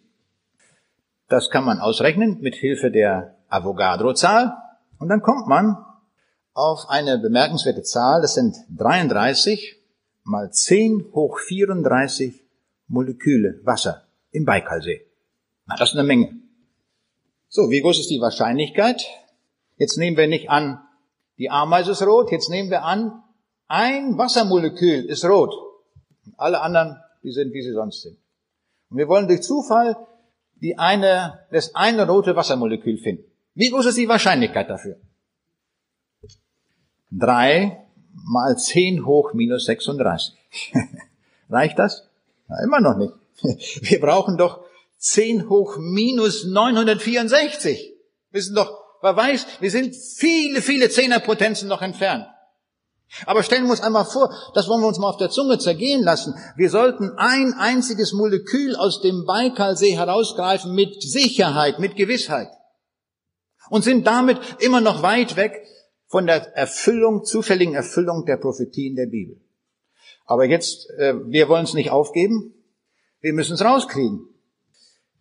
Das kann man ausrechnen mit Hilfe der Avogadro-Zahl. Und dann kommt man auf eine bemerkenswerte Zahl. Das sind 33 mal 10 hoch 34 Moleküle Wasser im Baikalsee. Na, das ist eine Menge. So, wie groß ist die Wahrscheinlichkeit? Jetzt nehmen wir nicht an, die Ameise ist rot, jetzt nehmen wir an, ein Wassermolekül ist rot. Alle anderen, die sind, wie sie sonst sind. Und wir wollen durch Zufall die eine, das eine rote Wassermolekül finden. Wie groß ist die Wahrscheinlichkeit dafür? Drei mal zehn hoch minus 36. Reicht das? Na, immer noch nicht. Wir brauchen doch 10 hoch minus 964. Wir sind doch, wer weiß, wir sind viele, viele Zehnerpotenzen noch entfernt. Aber stellen wir uns einmal vor, das wollen wir uns mal auf der Zunge zergehen lassen. Wir sollten ein einziges Molekül aus dem Baikalsee herausgreifen mit Sicherheit, mit Gewissheit. Und sind damit immer noch weit weg von der Erfüllung, zufälligen Erfüllung der Prophetien der Bibel. Aber jetzt, äh, wir wollen es nicht aufgeben. Wir müssen es rauskriegen.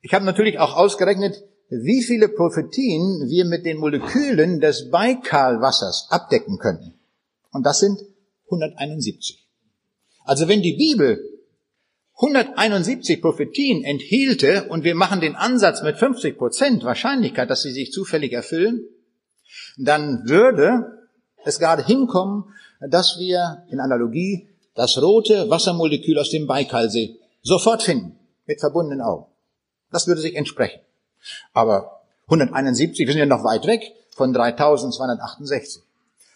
Ich habe natürlich auch ausgerechnet, wie viele Prophetien wir mit den Molekülen des Baikalwassers abdecken könnten. Und das sind 171. Also wenn die Bibel 171 Prophetien enthielte und wir machen den Ansatz mit 50 Prozent Wahrscheinlichkeit, dass sie sich zufällig erfüllen, dann würde es gerade hinkommen, dass wir in Analogie das rote Wassermolekül aus dem Baikalsee sofort finden, mit verbundenen Augen. Das würde sich entsprechen. Aber 171, wir sind ja noch weit weg von 3268.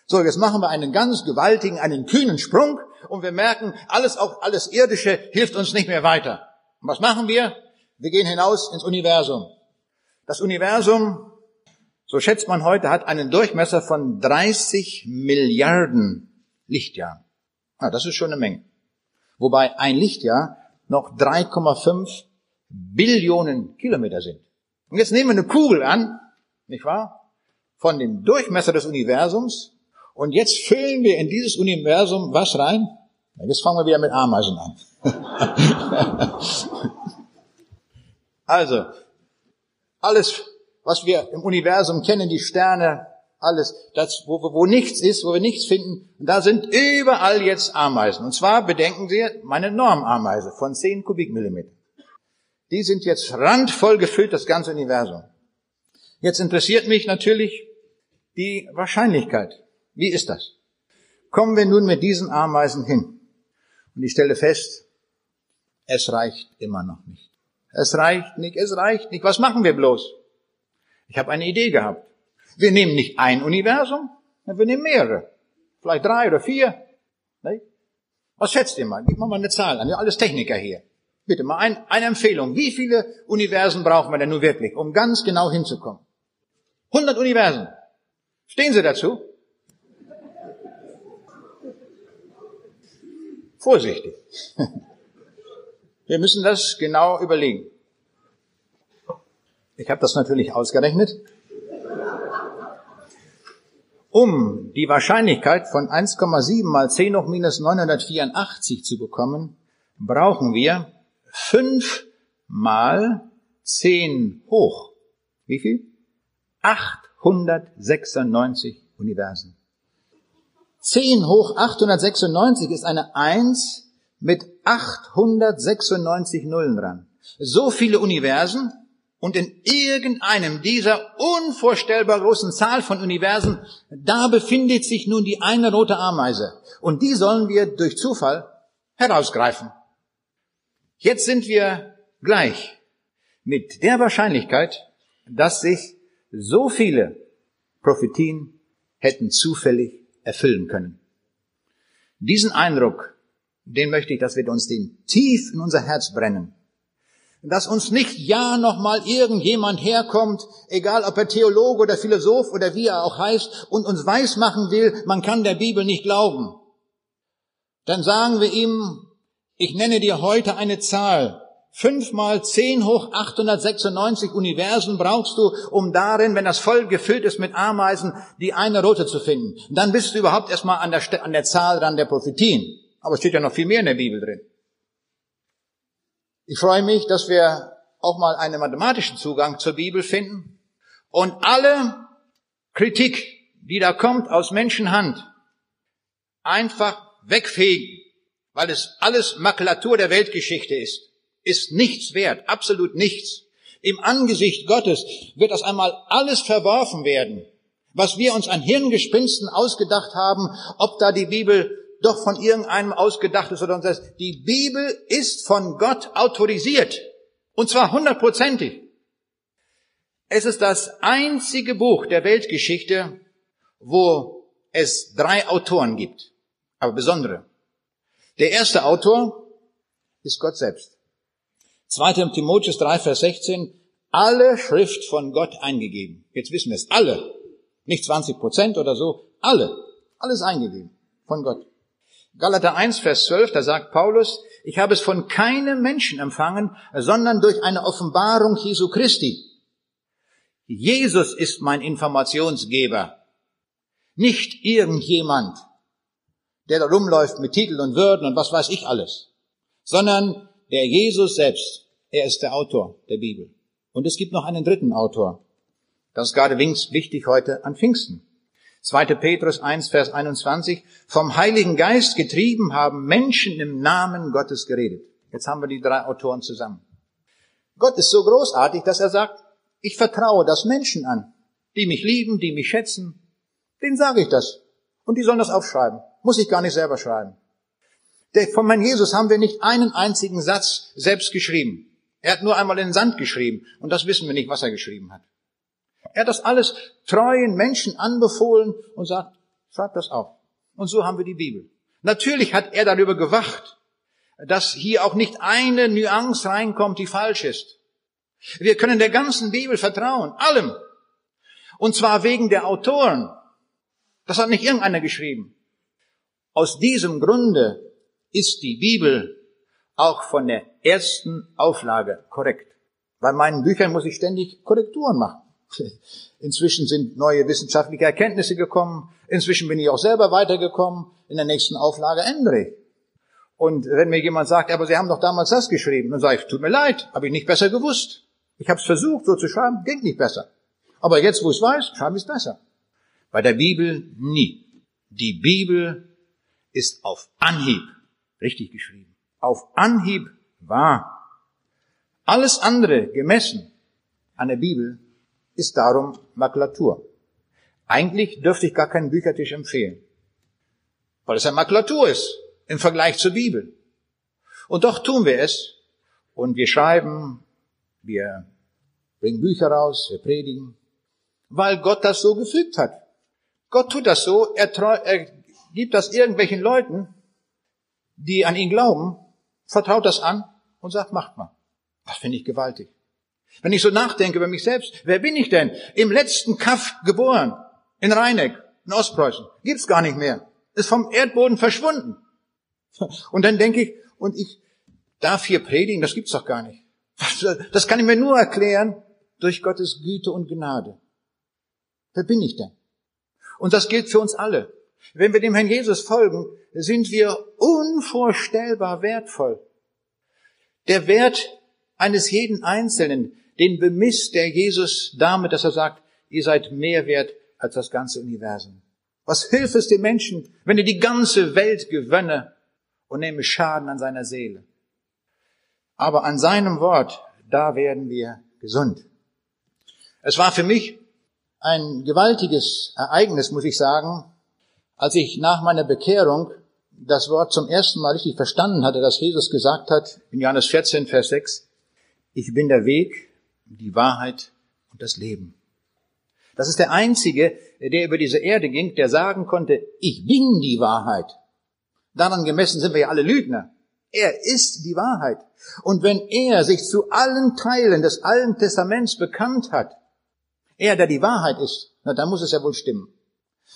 So, jetzt machen wir einen ganz gewaltigen, einen kühnen Sprung und wir merken, alles, auch alles Irdische hilft uns nicht mehr weiter. Und was machen wir? Wir gehen hinaus ins Universum. Das Universum, so schätzt man heute, hat einen Durchmesser von 30 Milliarden Lichtjahren. Ja, das ist schon eine Menge. Wobei ein Lichtjahr noch 3,5 Billionen Kilometer sind. Und jetzt nehmen wir eine Kugel an, nicht wahr? Von dem Durchmesser des Universums und jetzt füllen wir in dieses Universum was rein? Jetzt fangen wir wieder mit Ameisen an. also, alles, was wir im Universum kennen, die Sterne, alles, das, wo, wo nichts ist, wo wir nichts finden, da sind überall jetzt Ameisen. Und zwar bedenken Sie meine Normameise von 10 Kubikmillimeter. Die sind jetzt randvoll gefüllt, das ganze Universum. Jetzt interessiert mich natürlich die Wahrscheinlichkeit. Wie ist das? Kommen wir nun mit diesen Ameisen hin. Und ich stelle fest, es reicht immer noch nicht. Es reicht nicht, es reicht nicht. Was machen wir bloß? Ich habe eine Idee gehabt. Wir nehmen nicht ein Universum, wir nehmen mehrere. Vielleicht drei oder vier. Was schätzt ihr mal? Gib mal eine Zahl an. Ja, alles Techniker hier. Bitte mal ein, eine Empfehlung. Wie viele Universen brauchen wir denn nun wirklich, um ganz genau hinzukommen? 100 Universen. Stehen Sie dazu? vorsichtig. Wir müssen das genau überlegen. Ich habe das natürlich ausgerechnet. Um die Wahrscheinlichkeit von 1,7 mal 10 hoch minus 984 zu bekommen, brauchen wir 5 mal 10 hoch. Wie viel? 896 Universen. 10 hoch 896 ist eine 1 mit 896 Nullen dran. So viele Universen und in irgendeinem dieser unvorstellbar großen Zahl von Universen, da befindet sich nun die eine rote Ameise. Und die sollen wir durch Zufall herausgreifen. Jetzt sind wir gleich mit der Wahrscheinlichkeit, dass sich so viele Prophetien hätten zufällig erfüllen können. Diesen Eindruck, den möchte ich, dass wir uns den tief in unser Herz brennen. Dass uns nicht ja nochmal irgendjemand herkommt, egal ob er Theologe oder Philosoph oder wie er auch heißt, und uns weismachen will, man kann der Bibel nicht glauben. Dann sagen wir ihm, ich nenne dir heute eine Zahl, Fünfmal zehn hoch 896 Universen brauchst du, um darin, wenn das voll gefüllt ist mit Ameisen, die eine rote zu finden. Und dann bist du überhaupt erstmal an der, an der Zahl dran der Prophetien. Aber es steht ja noch viel mehr in der Bibel drin. Ich freue mich, dass wir auch mal einen mathematischen Zugang zur Bibel finden und alle Kritik, die da kommt aus Menschenhand, einfach wegfegen, weil es alles Makulatur der Weltgeschichte ist, ist nichts wert, absolut nichts. Im Angesicht Gottes wird das einmal alles verworfen werden, was wir uns an Hirngespinsten ausgedacht haben, ob da die Bibel doch von irgendeinem ausgedacht ist oder sonst. Die Bibel ist von Gott autorisiert. Und zwar hundertprozentig. Es ist das einzige Buch der Weltgeschichte, wo es drei Autoren gibt, aber besondere. Der erste Autor ist Gott selbst. 2. Timotheus 3, Vers 16, alle Schrift von Gott eingegeben. Jetzt wissen wir es, alle. Nicht 20 Prozent oder so, alle. Alles eingegeben von Gott. Galater 1, Vers 12, da sagt Paulus, ich habe es von keinem Menschen empfangen, sondern durch eine Offenbarung Jesu Christi. Jesus ist mein Informationsgeber, nicht irgendjemand, der da rumläuft mit Titeln und Würden und was weiß ich alles, sondern der Jesus selbst. Er ist der Autor der Bibel. Und es gibt noch einen dritten Autor. Das ist gerade wichtig heute an Pfingsten. 2. Petrus 1, Vers 21, vom Heiligen Geist getrieben haben Menschen im Namen Gottes geredet. Jetzt haben wir die drei Autoren zusammen. Gott ist so großartig, dass er sagt, ich vertraue das Menschen an, die mich lieben, die mich schätzen. Denen sage ich das. Und die sollen das aufschreiben. Muss ich gar nicht selber schreiben. Von meinem Jesus haben wir nicht einen einzigen Satz selbst geschrieben. Er hat nur einmal in den Sand geschrieben. Und das wissen wir nicht, was er geschrieben hat. Er hat das alles treuen Menschen anbefohlen und sagt, schreib das auf. Und so haben wir die Bibel. Natürlich hat er darüber gewacht, dass hier auch nicht eine Nuance reinkommt, die falsch ist. Wir können der ganzen Bibel vertrauen, allem. Und zwar wegen der Autoren. Das hat nicht irgendeiner geschrieben. Aus diesem Grunde ist die Bibel auch von der ersten Auflage korrekt. Bei meinen Büchern muss ich ständig Korrekturen machen. Inzwischen sind neue wissenschaftliche Erkenntnisse gekommen. Inzwischen bin ich auch selber weitergekommen. In der nächsten Auflage ändere ich. Und wenn mir jemand sagt, aber Sie haben doch damals das geschrieben, dann sage ich, tut mir leid, habe ich nicht besser gewusst. Ich habe es versucht, so zu schreiben, ging nicht besser. Aber jetzt, wo ich es weiß, schreibe ich es besser. Bei der Bibel nie. Die Bibel ist auf Anhieb richtig geschrieben. Auf Anhieb wahr. Alles andere gemessen an der Bibel ist darum Makulatur. Eigentlich dürfte ich gar keinen Büchertisch empfehlen, weil es ja Makulatur ist im Vergleich zur Bibel. Und doch tun wir es und wir schreiben, wir bringen Bücher raus, wir predigen, weil Gott das so gefügt hat. Gott tut das so, er, er gibt das irgendwelchen Leuten, die an ihn glauben, vertraut das an und sagt, macht mal. Das finde ich gewaltig. Wenn ich so nachdenke über mich selbst, wer bin ich denn? Im letzten Kaff geboren, in Rheineck, in Ostpreußen. Gibt's gar nicht mehr. Ist vom Erdboden verschwunden. Und dann denke ich, und ich darf hier predigen, das gibt's doch gar nicht. Das kann ich mir nur erklären durch Gottes Güte und Gnade. Wer bin ich denn? Und das gilt für uns alle. Wenn wir dem Herrn Jesus folgen, sind wir unvorstellbar wertvoll. Der Wert eines jeden Einzelnen, den bemisst der Jesus damit, dass er sagt, ihr seid mehr wert als das ganze Universum. Was hilft es dem Menschen, wenn er die ganze Welt gewönne und nehme Schaden an seiner Seele? Aber an seinem Wort, da werden wir gesund. Es war für mich ein gewaltiges Ereignis, muss ich sagen, als ich nach meiner Bekehrung das Wort zum ersten Mal richtig verstanden hatte, dass Jesus gesagt hat in Johannes 14, Vers 6, ich bin der Weg, die Wahrheit und das Leben. Das ist der Einzige, der über diese Erde ging, der sagen konnte, ich bin die Wahrheit. Daran gemessen sind wir ja alle Lügner. Er ist die Wahrheit. Und wenn er sich zu allen Teilen des Alten Testaments bekannt hat, er, der die Wahrheit ist, na, dann muss es ja wohl stimmen.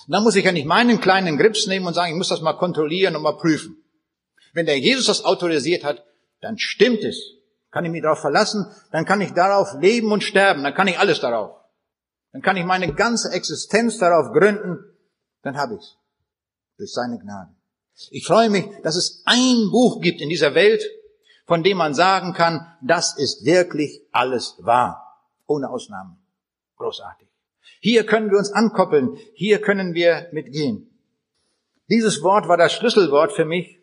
Dann muss ich ja nicht meinen kleinen Grips nehmen und sagen, ich muss das mal kontrollieren und mal prüfen. Wenn der Jesus das autorisiert hat, dann stimmt es. Kann ich mich darauf verlassen, dann kann ich darauf leben und sterben, dann kann ich alles darauf. Dann kann ich meine ganze Existenz darauf gründen, dann habe ich's. Durch seine Gnade. Ich freue mich, dass es ein Buch gibt in dieser Welt, von dem man sagen kann, das ist wirklich alles wahr. Ohne Ausnahmen. Großartig. Hier können wir uns ankoppeln. Hier können wir mitgehen. Dieses Wort war das Schlüsselwort für mich,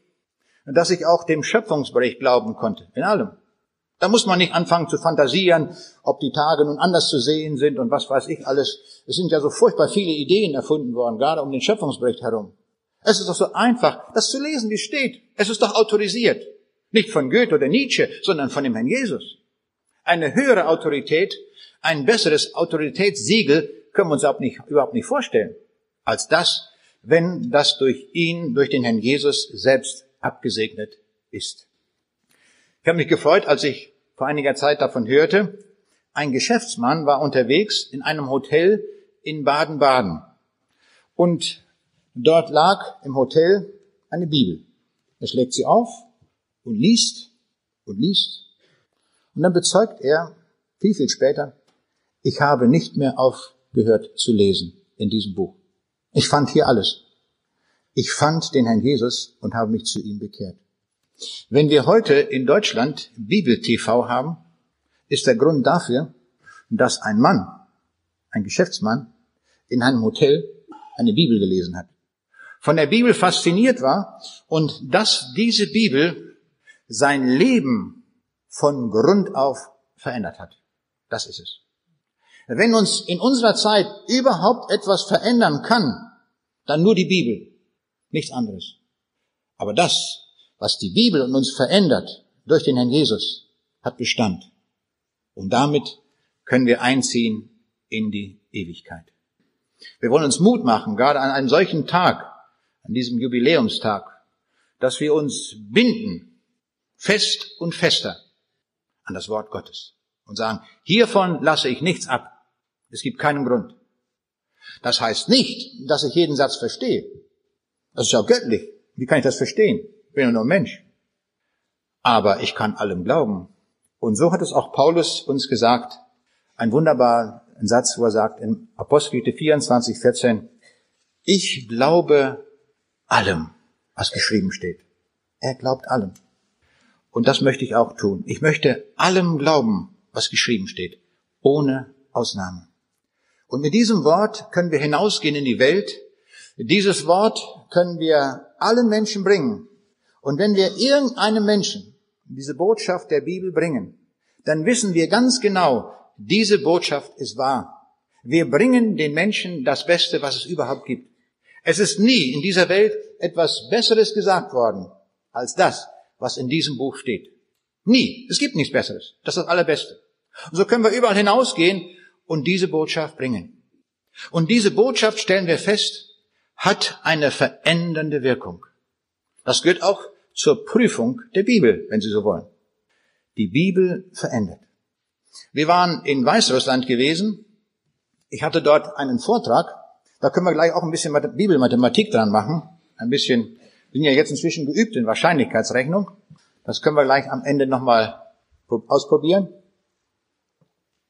dass ich auch dem Schöpfungsbericht glauben konnte. In allem. Da muss man nicht anfangen zu fantasieren, ob die Tage nun anders zu sehen sind und was weiß ich alles. Es sind ja so furchtbar viele Ideen erfunden worden, gerade um den Schöpfungsbericht herum. Es ist doch so einfach, das zu lesen, wie es steht. Es ist doch autorisiert. Nicht von Goethe oder Nietzsche, sondern von dem Herrn Jesus. Eine höhere Autorität, ein besseres Autoritätssiegel können wir uns überhaupt nicht, überhaupt nicht vorstellen, als das, wenn das durch ihn, durch den Herrn Jesus selbst abgesegnet ist. Ich habe mich gefreut, als ich vor einiger Zeit davon hörte, ein Geschäftsmann war unterwegs in einem Hotel in Baden-Baden. Und dort lag im Hotel eine Bibel. Er schlägt sie auf und liest und liest. Und dann bezeugt er viel, viel später, ich habe nicht mehr aufgehört zu lesen in diesem Buch. Ich fand hier alles. Ich fand den Herrn Jesus und habe mich zu ihm bekehrt. Wenn wir heute in Deutschland Bibel-TV haben, ist der Grund dafür, dass ein Mann, ein Geschäftsmann, in einem Hotel eine Bibel gelesen hat. Von der Bibel fasziniert war und dass diese Bibel sein Leben von Grund auf verändert hat. Das ist es. Wenn uns in unserer Zeit überhaupt etwas verändern kann, dann nur die Bibel, nichts anderes. Aber das, was die Bibel und uns verändert durch den Herrn Jesus, hat Bestand. Und damit können wir einziehen in die Ewigkeit. Wir wollen uns Mut machen, gerade an einem solchen Tag, an diesem Jubiläumstag, dass wir uns binden, fest und fester an das Wort Gottes und sagen, hiervon lasse ich nichts ab. Es gibt keinen Grund. Das heißt nicht, dass ich jeden Satz verstehe. Das ist ja göttlich. Wie kann ich das verstehen? bin ja nur Mensch. Aber ich kann allem glauben. Und so hat es auch Paulus uns gesagt. Ein wunderbarer Satz, wo er sagt in Apostelgeschichte 24, 14, ich glaube allem, was geschrieben steht. Er glaubt allem. Und das möchte ich auch tun. Ich möchte allem glauben, was geschrieben steht, ohne Ausnahme. Und mit diesem Wort können wir hinausgehen in die Welt. Dieses Wort können wir allen Menschen bringen. Und wenn wir irgendeinem Menschen diese Botschaft der Bibel bringen, dann wissen wir ganz genau, diese Botschaft ist wahr. Wir bringen den Menschen das Beste, was es überhaupt gibt. Es ist nie in dieser Welt etwas Besseres gesagt worden als das, was in diesem Buch steht. Nie. Es gibt nichts Besseres. Das ist das Allerbeste. Und so können wir überall hinausgehen und diese Botschaft bringen. Und diese Botschaft, stellen wir fest, hat eine verändernde Wirkung. Das gehört auch zur Prüfung der Bibel, wenn Sie so wollen. Die Bibel verändert. Wir waren in Weißrussland gewesen. Ich hatte dort einen Vortrag. Da können wir gleich auch ein bisschen Bibelmathematik dran machen. Ein bisschen, wir sind ja jetzt inzwischen geübt in Wahrscheinlichkeitsrechnung. Das können wir gleich am Ende nochmal ausprobieren.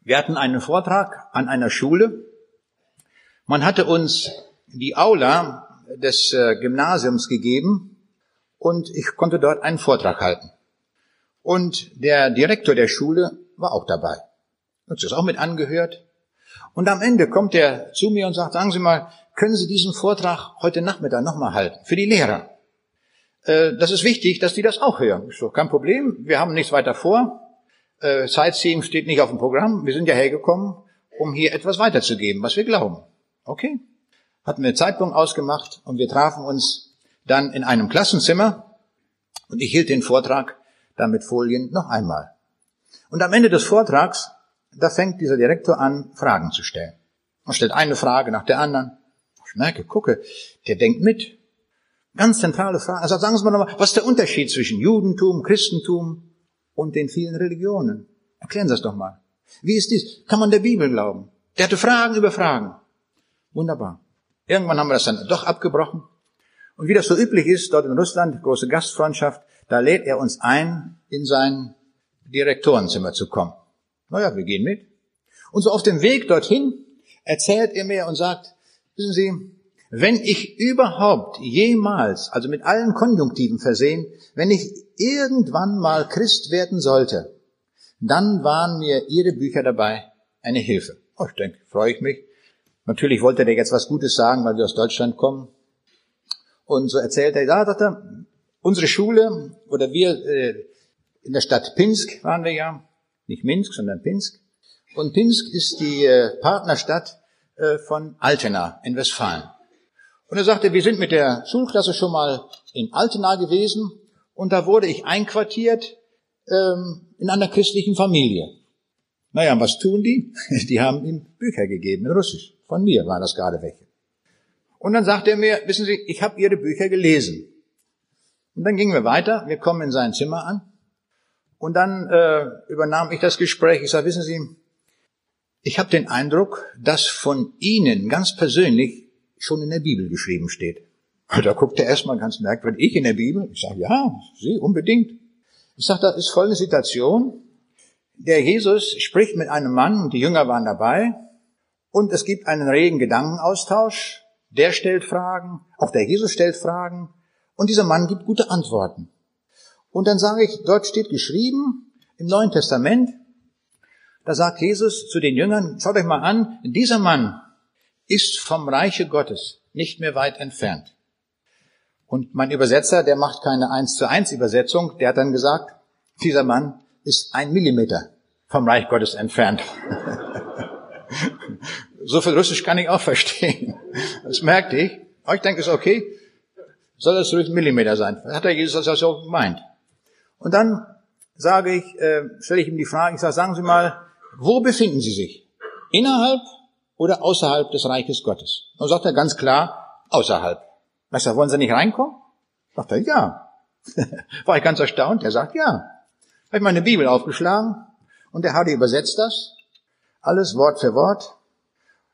Wir hatten einen Vortrag an einer Schule. Man hatte uns die Aula des äh, Gymnasiums gegeben und ich konnte dort einen Vortrag halten. Und der Direktor der Schule war auch dabei. Hat sich auch mit angehört. Und am Ende kommt er zu mir und sagt, sagen Sie mal, können Sie diesen Vortrag heute Nachmittag nochmal halten? Für die Lehrer. Äh, das ist wichtig, dass die das auch hören. Ist doch kein Problem. Wir haben nichts weiter vor. Äh, Sightseeing steht nicht auf dem Programm. Wir sind ja hergekommen, um hier etwas weiterzugeben, was wir glauben. Okay? Hatten wir Zeitpunkt ausgemacht und wir trafen uns dann in einem Klassenzimmer und ich hielt den Vortrag dann mit Folien noch einmal. Und am Ende des Vortrags, da fängt dieser Direktor an, Fragen zu stellen. Er stellt eine Frage nach der anderen. Ich merke, gucke, der denkt mit. Ganz zentrale Frage. Also sagen Sie mal nochmal, was ist der Unterschied zwischen Judentum, Christentum und den vielen Religionen? Erklären Sie das doch mal. Wie ist dies? Kann man der Bibel glauben? Der hatte Fragen über Fragen. Wunderbar. Irgendwann haben wir das dann doch abgebrochen. Und wie das so üblich ist, dort in Russland, große Gastfreundschaft, da lädt er uns ein in sein Direktorenzimmer zu kommen. Naja, wir gehen mit. Und so auf dem Weg dorthin erzählt er mir und sagt, wissen Sie, wenn ich überhaupt jemals, also mit allen Konjunktiven versehen, wenn ich irgendwann mal Christ werden sollte, dann waren mir Ihre Bücher dabei eine Hilfe. Oh, ich denke, freue ich mich. Natürlich wollte der jetzt was Gutes sagen, weil wir aus Deutschland kommen. Und so erzählt er, ja, sagt er, unsere Schule oder wir äh, in der Stadt Pinsk waren wir ja, nicht Minsk, sondern Pinsk. Und Pinsk ist die äh, Partnerstadt äh, von Altena in Westfalen. Und er sagte, wir sind mit der Schulklasse schon mal in Altena gewesen und da wurde ich einquartiert ähm, in einer christlichen Familie. Naja, was tun die? Die haben ihm Bücher gegeben in Russisch. Von mir waren das gerade welche. Und dann sagte er mir, wissen Sie, ich habe Ihre Bücher gelesen. Und dann gingen wir weiter, wir kommen in sein Zimmer an und dann äh, übernahm ich das Gespräch. Ich sage, wissen Sie, ich habe den Eindruck, dass von Ihnen ganz persönlich schon in der Bibel geschrieben steht. Da guckt er erstmal ganz merkwürdig, ich in der Bibel? Ich sage, ja, Sie, unbedingt. Ich sage, das ist folgende Situation. Der Jesus spricht mit einem Mann die Jünger waren dabei und es gibt einen regen Gedankenaustausch. Der stellt Fragen, auch der Jesus stellt Fragen und dieser Mann gibt gute Antworten. Und dann sage ich, dort steht geschrieben im Neuen Testament, da sagt Jesus zu den Jüngern, schaut euch mal an, dieser Mann ist vom Reiche Gottes nicht mehr weit entfernt. Und mein Übersetzer, der macht keine eins zu eins Übersetzung, der hat dann gesagt, dieser Mann ist ein Millimeter vom Reich Gottes entfernt. so viel Russisch kann ich auch verstehen. Das merkte ich. Aber ich denke, es ist okay. Soll das ruhig ein Millimeter sein? Hat der Jesus das so gemeint? Und dann sage ich, äh, stelle ich ihm die Frage, ich sage, sagen Sie mal, wo befinden Sie sich? Innerhalb oder außerhalb des Reiches Gottes? Und sagt er ganz klar, außerhalb. Ich sage, wollen Sie nicht reinkommen? Sagt er, ja. War ich ganz erstaunt. Er sagt, ja. Habe ich meine Bibel aufgeschlagen und der Hardy übersetzt das. Alles Wort für Wort.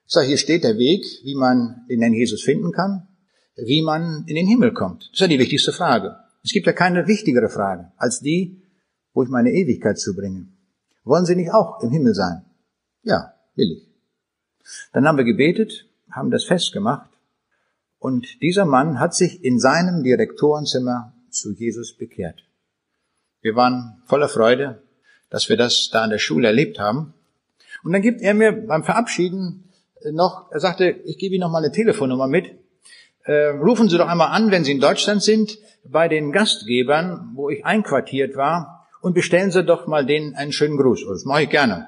Ich sage, hier steht der Weg, wie man den Herrn Jesus finden kann, wie man in den Himmel kommt. Das ist ja die wichtigste Frage. Es gibt ja keine wichtigere Frage als die, wo ich meine Ewigkeit zubringe. Wollen Sie nicht auch im Himmel sein? Ja, will ich. Dann haben wir gebetet, haben das festgemacht und dieser Mann hat sich in seinem Direktorenzimmer zu Jesus bekehrt. Wir waren voller Freude, dass wir das da an der Schule erlebt haben. Und dann gibt er mir beim Verabschieden noch, er sagte, ich gebe Ihnen noch mal eine Telefonnummer mit. Äh, rufen Sie doch einmal an, wenn Sie in Deutschland sind bei den Gastgebern, wo ich einquartiert war, und bestellen Sie doch mal denen einen schönen Gruß. Das mache ich gerne.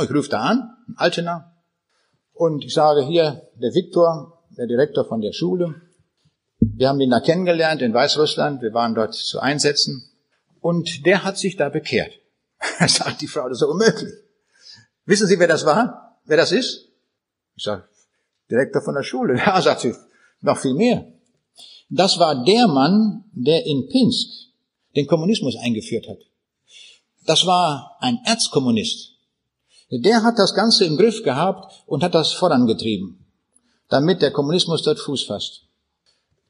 Ich rufe da an, in Altena, und ich sage hier, der Viktor, der Direktor von der Schule, wir haben ihn da kennengelernt in Weißrussland, wir waren dort zu Einsätzen, und der hat sich da bekehrt. sagt die Frau, das ist unmöglich. Wissen Sie, wer das war? Wer das ist? Ich sage, Direktor von der Schule. Ja, sagt sie, noch viel mehr. Das war der Mann, der in Pinsk den Kommunismus eingeführt hat. Das war ein Erzkommunist. Der hat das Ganze im Griff gehabt und hat das vorangetrieben, damit der Kommunismus dort Fuß fasst.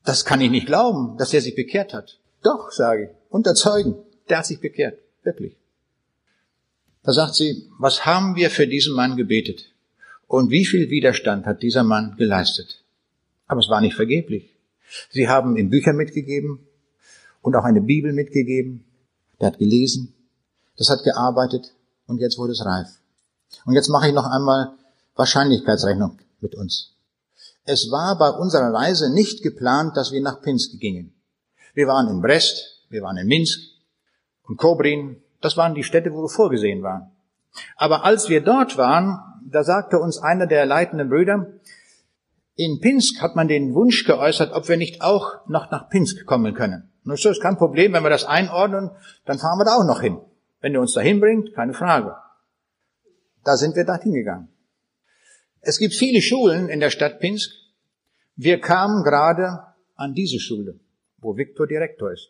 Das kann ich nicht glauben, dass er sich bekehrt hat. Doch, sage ich, unter Zeugen, der hat sich bekehrt, wirklich. Da sagt sie, was haben wir für diesen Mann gebetet? Und wie viel Widerstand hat dieser Mann geleistet? Aber es war nicht vergeblich. Sie haben ihm Bücher mitgegeben und auch eine Bibel mitgegeben. Der hat gelesen, das hat gearbeitet und jetzt wurde es reif. Und jetzt mache ich noch einmal Wahrscheinlichkeitsrechnung mit uns. Es war bei unserer Reise nicht geplant, dass wir nach Pinsk gingen. Wir waren in Brest, wir waren in Minsk und Kobrin. Das waren die Städte, wo wir vorgesehen waren. Aber als wir dort waren, da sagte uns einer der leitenden Brüder, in Pinsk hat man den Wunsch geäußert, ob wir nicht auch noch nach Pinsk kommen können. Das ist kein Problem, wenn wir das einordnen, dann fahren wir da auch noch hin. Wenn ihr uns dahin bringt, keine Frage. Da sind wir dorthin gegangen. Es gibt viele Schulen in der Stadt Pinsk. Wir kamen gerade an diese Schule, wo Viktor Direktor ist.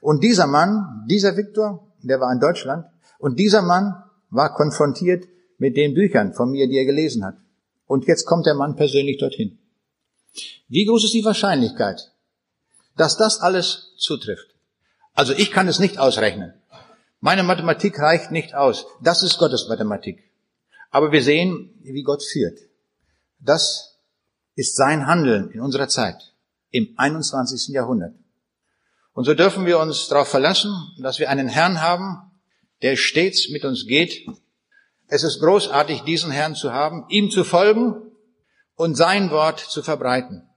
Und dieser Mann, dieser Viktor, der war in Deutschland, und dieser Mann war konfrontiert mit den Büchern von mir, die er gelesen hat. Und jetzt kommt der Mann persönlich dorthin. Wie groß ist die Wahrscheinlichkeit, dass das alles zutrifft? Also ich kann es nicht ausrechnen. Meine Mathematik reicht nicht aus. Das ist Gottes Mathematik. Aber wir sehen, wie Gott führt. Das ist sein Handeln in unserer Zeit, im 21. Jahrhundert. Und so dürfen wir uns darauf verlassen, dass wir einen Herrn haben, der stets mit uns geht. Es ist großartig, diesen Herrn zu haben, ihm zu folgen und sein Wort zu verbreiten.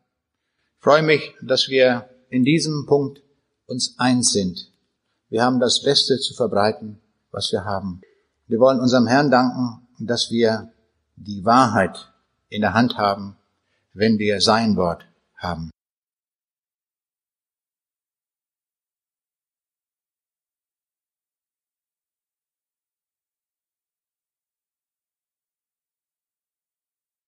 Ich freue mich, dass wir in diesem Punkt uns eins sind. Wir haben das Beste zu verbreiten, was wir haben. Wir wollen unserem Herrn danken, dass wir die Wahrheit in der Hand haben, wenn wir sein Wort haben.